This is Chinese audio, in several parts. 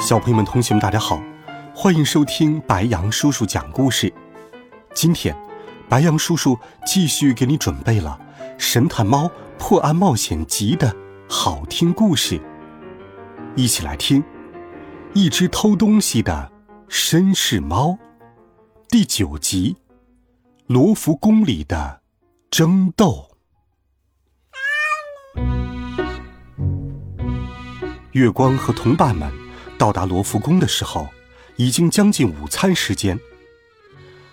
小朋友们、同学们，大家好，欢迎收听白杨叔叔讲故事。今天，白杨叔叔继续给你准备了《神探猫破案冒险集》的好听故事，一起来听《一只偷东西的绅士猫》第九集《罗浮宫里的争斗》。月光和同伴们。到达罗浮宫的时候，已经将近午餐时间。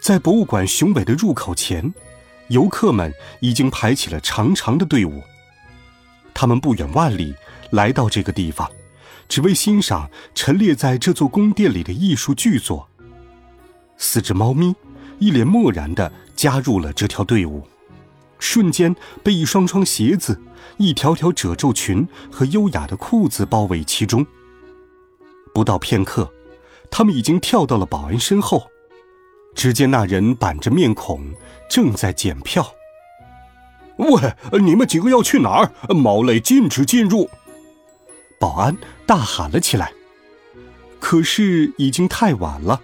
在博物馆雄伟的入口前，游客们已经排起了长长的队伍。他们不远万里来到这个地方，只为欣赏陈列在这座宫殿里的艺术巨作。四只猫咪一脸漠然地加入了这条队伍，瞬间被一双双鞋子、一条条褶皱裙和优雅的裤子包围其中。不到片刻，他们已经跳到了保安身后。只见那人板着面孔，正在检票。喂，你们几个要去哪儿？毛类禁止进入！保安大喊了起来。可是已经太晚了，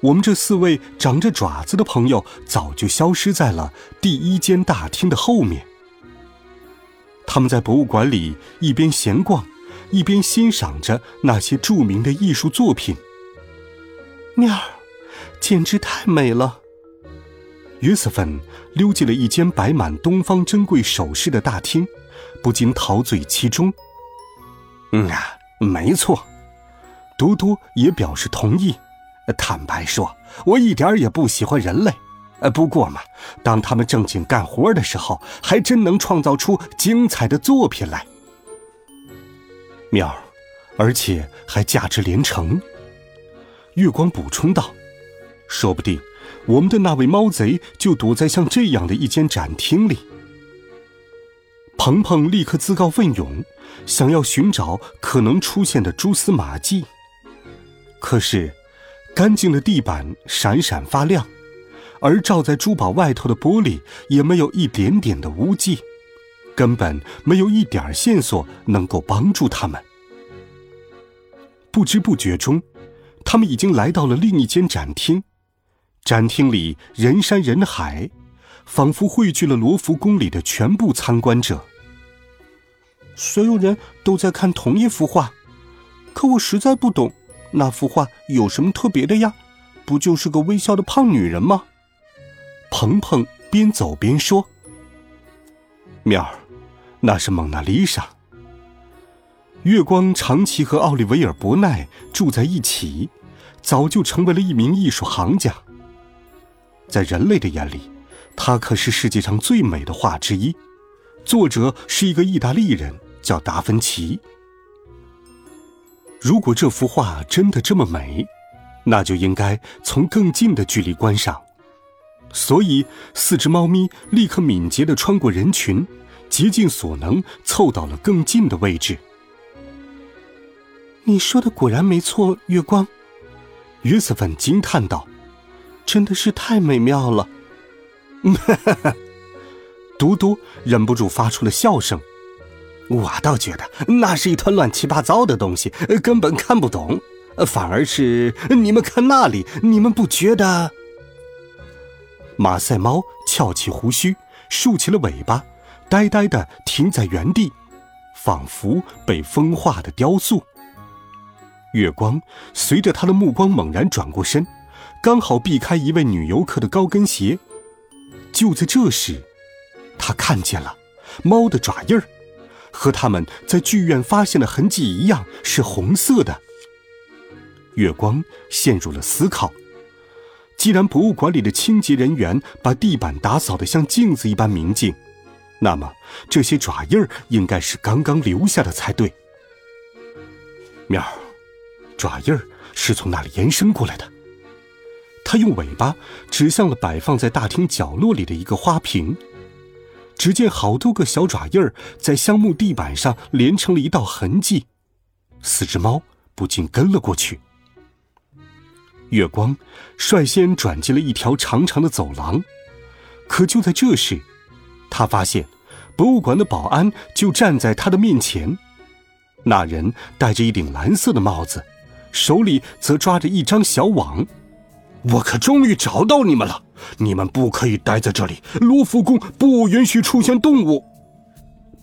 我们这四位长着爪子的朋友早就消失在了第一间大厅的后面。他们在博物馆里一边闲逛。一边欣赏着那些著名的艺术作品，面儿简直太美了。约瑟芬溜进了一间摆满东方珍贵首饰的大厅，不禁陶醉其中。嗯啊，没错。多多也表示同意。坦白说，我一点也不喜欢人类。呃，不过嘛，当他们正经干活的时候，还真能创造出精彩的作品来。妙，而且还价值连城。月光补充道：“说不定，我们的那位猫贼就躲在像这样的一间展厅里。”鹏鹏立刻自告奋勇，想要寻找可能出现的蛛丝马迹。可是，干净的地板闪闪发亮，而罩在珠宝外头的玻璃也没有一点点的污迹。根本没有一点线索能够帮助他们。不知不觉中，他们已经来到了另一间展厅。展厅里人山人海，仿佛汇聚了罗浮宫里的全部参观者。所有人都在看同一幅画，可我实在不懂，那幅画有什么特别的呀？不就是个微笑的胖女人吗？鹏鹏边走边说：“妙儿。”那是蒙娜丽莎。月光长期和奥利维尔·伯奈住在一起，早就成为了一名艺术行家。在人类的眼里，他可是世界上最美的画之一。作者是一个意大利人，叫达芬奇。如果这幅画真的这么美，那就应该从更近的距离观赏。所以，四只猫咪立刻敏捷地穿过人群。竭尽所能凑到了更近的位置。你说的果然没错，月光。约瑟芬惊叹道：“真的是太美妙了。”哈哈哈！嘟嘟忍不住发出了笑声。我倒觉得那是一团乱七八糟的东西，根本看不懂。反而是你们看那里，你们不觉得？马赛猫翘起胡须，竖起了尾巴。呆呆的停在原地，仿佛被风化的雕塑。月光随着他的目光猛然转过身，刚好避开一位女游客的高跟鞋。就在这时，他看见了猫的爪印儿，和他们在剧院发现的痕迹一样，是红色的。月光陷入了思考：既然博物馆里的清洁人员把地板打扫得像镜子一般明净，那么，这些爪印儿应该是刚刚留下的才对。喵儿，爪印儿是从那里延伸过来的。他用尾巴指向了摆放在大厅角落里的一个花瓶，只见好多个小爪印儿在香木地板上连成了一道痕迹。四只猫不禁跟了过去。月光率先转进了一条长长的走廊，可就在这时，他发现博物馆的保安就站在他的面前。那人戴着一顶蓝色的帽子，手里则抓着一张小网。我可终于找到你们了！你们不可以待在这里，罗浮宫不允许出现动物。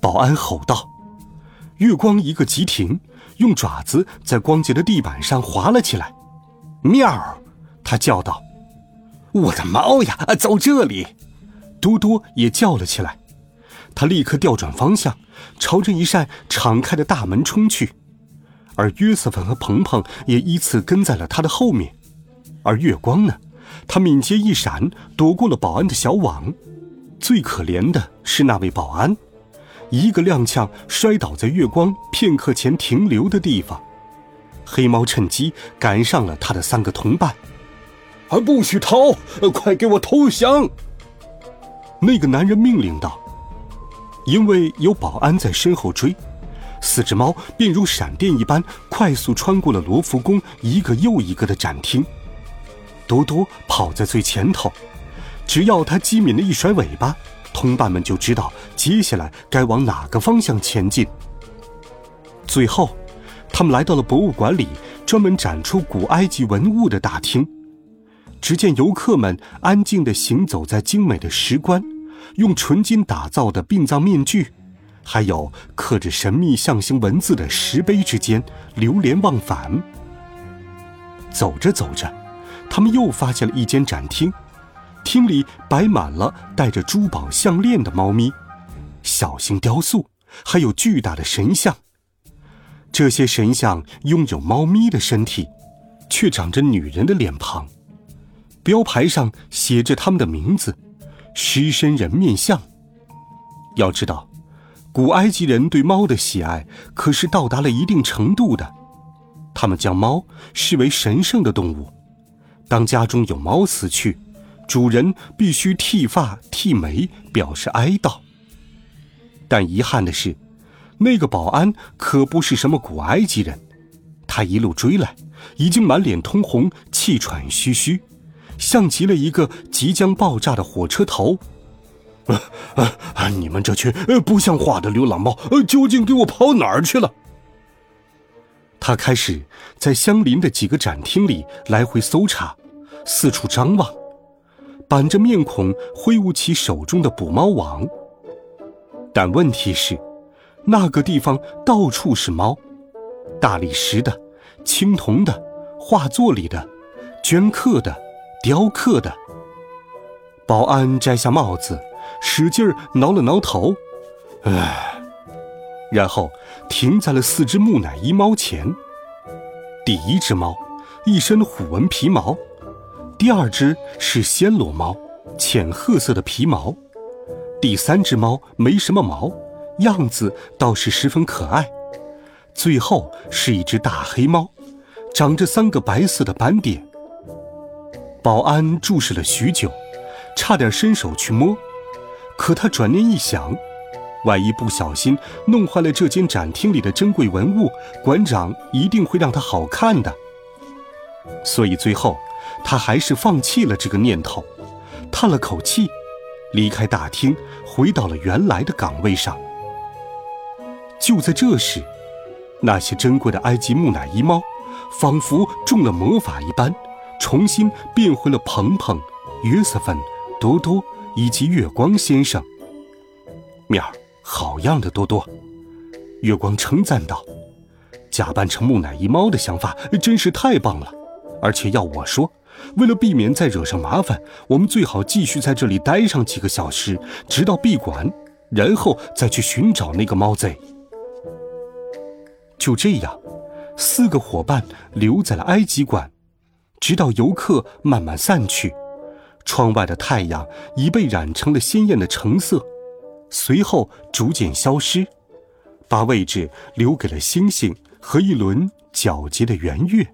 保安吼道。月光一个急停，用爪子在光洁的地板上划了起来。喵！他叫道：“我的猫呀，走这里！”多多也叫了起来。他立刻调转方向，朝着一扇敞开的大门冲去，而约瑟芬和鹏鹏也依次跟在了他的后面。而月光呢？他敏捷一闪，躲过了保安的小网。最可怜的是那位保安，一个踉跄摔倒在月光片刻前停留的地方。黑猫趁机赶上了他的三个同伴。啊！不许逃！快给我投降！那个男人命令道。因为有保安在身后追，四只猫便如闪电一般快速穿过了罗浮宫一个又一个的展厅。多多跑在最前头，只要他机敏的一甩尾巴，同伴们就知道接下来该往哪个方向前进。最后，他们来到了博物馆里专门展出古埃及文物的大厅。只见游客们安静地行走在精美的石棺、用纯金打造的殡葬面具，还有刻着神秘象形文字的石碑之间流连忘返。走着走着。他们又发现了一间展厅，厅里摆满了戴着珠宝项链的猫咪，小型雕塑，还有巨大的神像。这些神像拥有猫咪的身体，却长着女人的脸庞。标牌上写着他们的名字：狮身人面像。要知道，古埃及人对猫的喜爱可是到达了一定程度的，他们将猫视为神圣的动物。当家中有猫死去，主人必须剃发剃眉，表示哀悼。但遗憾的是，那个保安可不是什么古埃及人，他一路追来，已经满脸通红，气喘吁吁，像极了一个即将爆炸的火车头。啊啊！你们这群呃不像话的流浪猫，究竟给我跑哪儿去了？他开始在相邻的几个展厅里来回搜查，四处张望，板着面孔挥舞起手中的捕猫网。但问题是，那个地方到处是猫，大理石的、青铜的、画作里的、镌刻的、雕刻的。保安摘下帽子，使劲挠了挠头，唉。然后停在了四只木乃伊猫前。第一只猫，一身虎纹皮毛；第二只是暹罗猫，浅褐色的皮毛；第三只猫没什么毛，样子倒是十分可爱；最后是一只大黑猫，长着三个白色的斑点。保安注视了许久，差点伸手去摸，可他转念一想。万一不小心弄坏了这间展厅里的珍贵文物，馆长一定会让他好看的。所以最后，他还是放弃了这个念头，叹了口气，离开大厅，回到了原来的岗位上。就在这时，那些珍贵的埃及木乃伊猫，仿佛中了魔法一般，重新变回了鹏鹏、约瑟芬、多多以及月光先生。面儿。好样的，多多！月光称赞道：“假扮成木乃伊猫的想法真是太棒了。而且要我说，为了避免再惹上麻烦，我们最好继续在这里待上几个小时，直到闭馆，然后再去寻找那个猫贼。”就这样，四个伙伴留在了埃及馆，直到游客慢慢散去，窗外的太阳已被染成了鲜艳的橙色。随后逐渐消失，把位置留给了星星和一轮皎洁的圆月。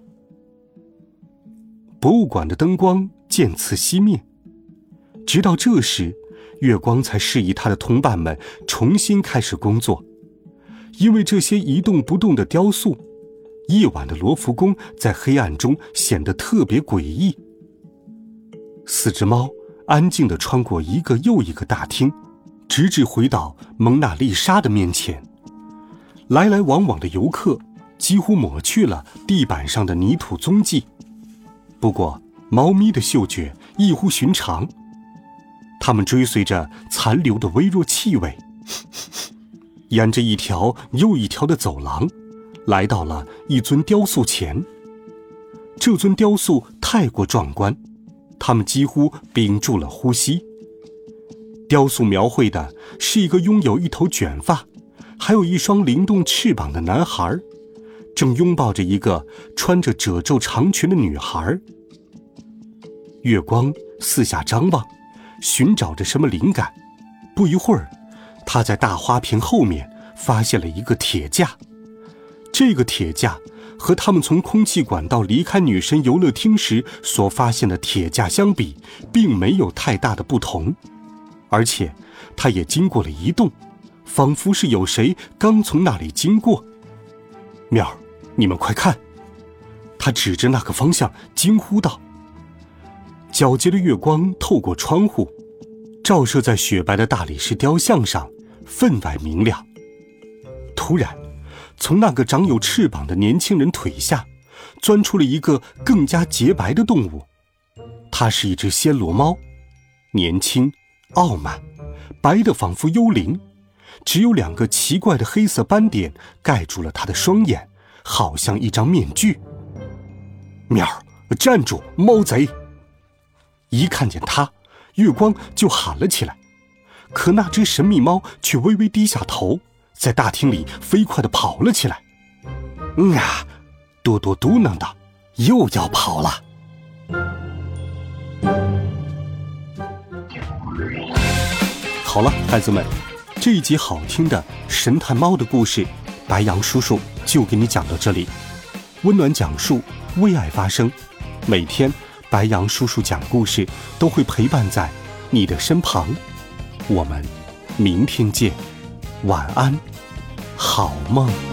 博物馆的灯光渐次熄灭，直到这时，月光才示意他的同伴们重新开始工作。因为这些一动不动的雕塑，夜晚的罗浮宫在黑暗中显得特别诡异。四只猫安静地穿过一个又一个大厅，直至回到蒙娜丽莎的面前。来来往往的游客几乎抹去了地板上的泥土踪迹。不过，猫咪的嗅觉异乎寻常，它们追随着残留的微弱气味。沿着一条又一条的走廊，来到了一尊雕塑前。这尊雕塑太过壮观，他们几乎屏住了呼吸。雕塑描绘的是一个拥有一头卷发，还有一双灵动翅膀的男孩，正拥抱着一个穿着褶皱长裙的女孩。月光四下张望，寻找着什么灵感。不一会儿。他在大花瓶后面发现了一个铁架，这个铁架和他们从空气管道离开女神游乐厅时所发现的铁架相比，并没有太大的不同，而且它也经过了移动，仿佛是有谁刚从那里经过。妙儿，你们快看！他指着那个方向惊呼道：“皎洁的月光透过窗户。”照射在雪白的大理石雕像上，分外明亮。突然，从那个长有翅膀的年轻人腿下，钻出了一个更加洁白的动物。它是一只暹罗猫，年轻、傲慢，白的仿佛幽灵，只有两个奇怪的黑色斑点盖住了它的双眼，好像一张面具。喵，站住，猫贼！一看见它。月光就喊了起来，可那只神秘猫却微微低下头，在大厅里飞快地跑了起来。嗯啊，多多嘟囔道：“又要跑了。”好了，孩子们，这一集好听的神探猫的故事，白羊叔叔就给你讲到这里。温暖讲述，为爱发声，每天。白羊叔叔讲故事都会陪伴在你的身旁，我们明天见，晚安，好梦。